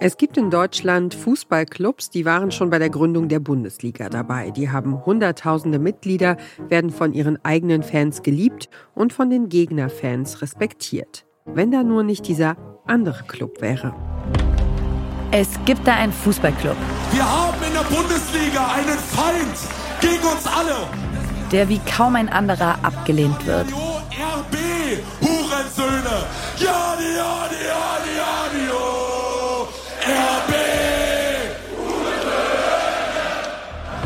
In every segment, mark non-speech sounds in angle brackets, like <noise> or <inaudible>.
Es gibt in Deutschland Fußballclubs, die waren schon bei der Gründung der Bundesliga dabei. Die haben Hunderttausende Mitglieder, werden von ihren eigenen Fans geliebt und von den Gegnerfans respektiert. Wenn da nur nicht dieser andere Club wäre. Es gibt da einen Fußballclub. Wir haben in der Bundesliga einen Feind gegen uns alle. Der wie kaum ein anderer abgelehnt wird. RB, Hurensöhne. Ja,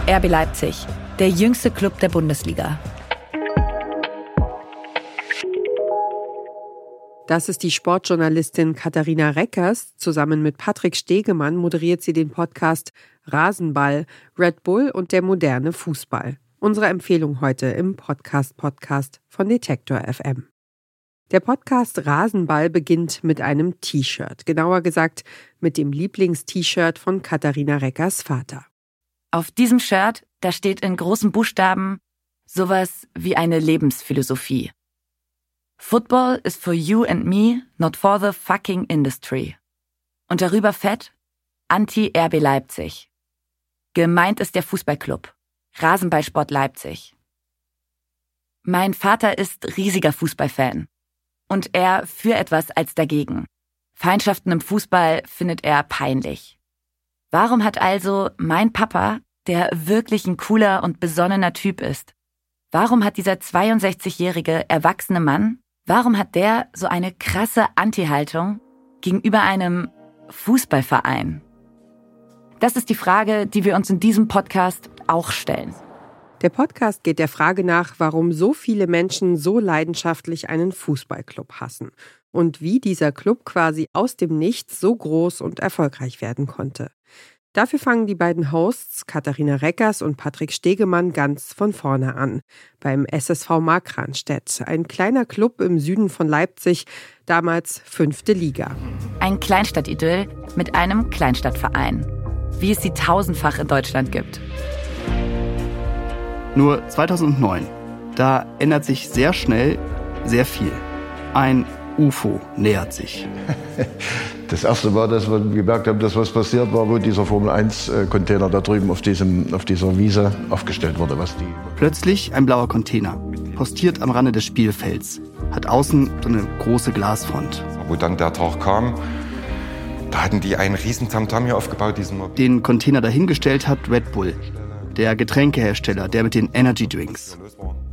RB. Leipzig, der jüngste Club der Bundesliga. Das ist die Sportjournalistin Katharina Reckers. Zusammen mit Patrick Stegemann moderiert sie den Podcast Rasenball, Red Bull und der moderne Fußball. Unsere Empfehlung heute im Podcast Podcast von Detektor FM. Der Podcast Rasenball beginnt mit einem T-Shirt, genauer gesagt mit dem Lieblingst-T-Shirt von Katharina Reckers Vater. Auf diesem Shirt, da steht in großen Buchstaben sowas wie eine Lebensphilosophie. Football is for you and me, not for the fucking industry. Und darüber fett Anti-RB Leipzig. Gemeint ist der Fußballclub. Rasenballsport Leipzig. Mein Vater ist riesiger Fußballfan. Und er für etwas als dagegen. Feindschaften im Fußball findet er peinlich. Warum hat also mein Papa, der wirklich ein cooler und besonnener Typ ist, warum hat dieser 62-jährige erwachsene Mann Warum hat der so eine krasse Anti-Haltung gegenüber einem Fußballverein? Das ist die Frage, die wir uns in diesem Podcast auch stellen. Der Podcast geht der Frage nach, warum so viele Menschen so leidenschaftlich einen Fußballclub hassen und wie dieser Club quasi aus dem Nichts so groß und erfolgreich werden konnte. Dafür fangen die beiden Hosts Katharina Reckers und Patrick Stegemann ganz von vorne an. Beim SSV Markranstädt, ein kleiner Club im Süden von Leipzig, damals fünfte Liga. Ein Kleinstadtidyll mit einem Kleinstadtverein, wie es sie tausendfach in Deutschland gibt. Nur 2009, da ändert sich sehr schnell sehr viel. Ein UFO nähert sich. <laughs> Das erste war, dass wir gemerkt haben, dass was passiert war, wo dieser Formel-1-Container da drüben auf, diesem, auf dieser Wiese aufgestellt wurde. Was die Plötzlich ein blauer Container, postiert am Rande des Spielfelds, hat außen so eine große Glasfront. Wo dann der Tag kam, da hatten die einen riesen Tamtam hier aufgebaut. Diesen Den Container dahingestellt hat Red Bull, der Getränkehersteller, der mit den Energy Drinks.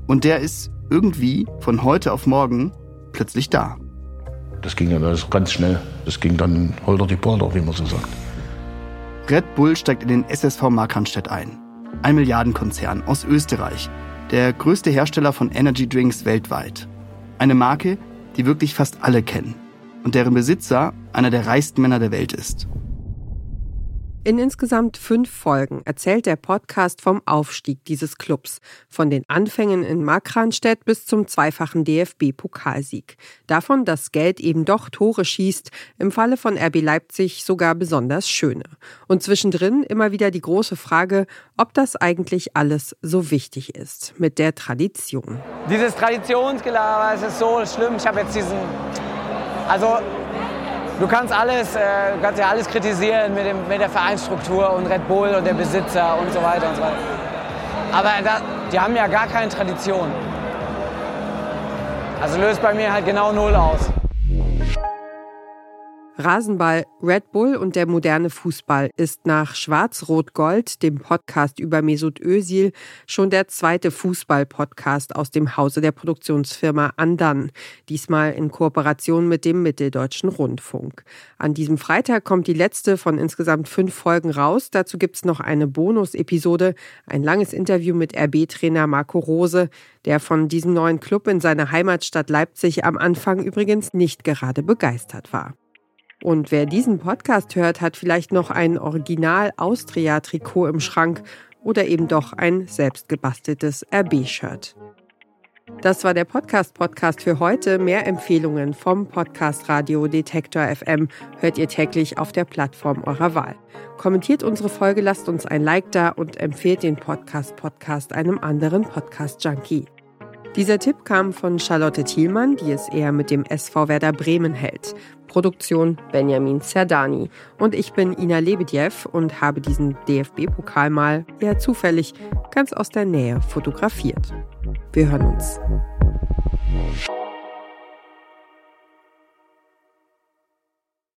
Und der ist irgendwie von heute auf morgen plötzlich da. Das ging dann alles ganz schnell. Das ging dann holter die Polter, wie man so sagt. Red Bull steigt in den SSV Markranstädt ein. Ein Milliardenkonzern aus Österreich. Der größte Hersteller von Energy Drinks weltweit. Eine Marke, die wirklich fast alle kennen. Und deren Besitzer einer der reichsten Männer der Welt ist. In insgesamt fünf Folgen erzählt der Podcast vom Aufstieg dieses Clubs, von den Anfängen in Markranstädt bis zum zweifachen DFB-Pokalsieg. Davon, dass Geld eben doch Tore schießt, im Falle von RB Leipzig sogar besonders schöne. Und zwischendrin immer wieder die große Frage, ob das eigentlich alles so wichtig ist mit der Tradition. Dieses Traditionsgelaber, es ist so schlimm. Ich habe jetzt diesen, also Du kannst alles, äh, kannst ja alles kritisieren mit, dem, mit der Vereinsstruktur und Red Bull und der Besitzer und so weiter und so weiter. Aber da, die haben ja gar keine Tradition. Also löst bei mir halt genau null aus. Rasenball, Red Bull und der moderne Fußball ist nach Schwarz-Rot-Gold, dem Podcast über Mesut Özil, schon der zweite Fußball-Podcast aus dem Hause der Produktionsfirma Andan, diesmal in Kooperation mit dem Mitteldeutschen Rundfunk. An diesem Freitag kommt die letzte von insgesamt fünf Folgen raus. Dazu gibt's noch eine Bonus-Episode, ein langes Interview mit RB-Trainer Marco Rose, der von diesem neuen Club in seiner Heimatstadt Leipzig am Anfang übrigens nicht gerade begeistert war. Und wer diesen Podcast hört, hat vielleicht noch ein Original-Austria-Trikot im Schrank oder eben doch ein selbstgebasteltes RB-Shirt. Das war der Podcast-Podcast für heute. Mehr Empfehlungen vom Podcast Radio Detektor FM hört ihr täglich auf der Plattform eurer Wahl. Kommentiert unsere Folge, lasst uns ein Like da und empfehlt den Podcast-Podcast einem anderen Podcast-Junkie. Dieser Tipp kam von Charlotte Thielmann, die es eher mit dem SV Werder Bremen hält. Produktion Benjamin Zerdani. Und ich bin Ina Lebedjew und habe diesen DFB-Pokal mal eher zufällig ganz aus der Nähe fotografiert. Wir hören uns.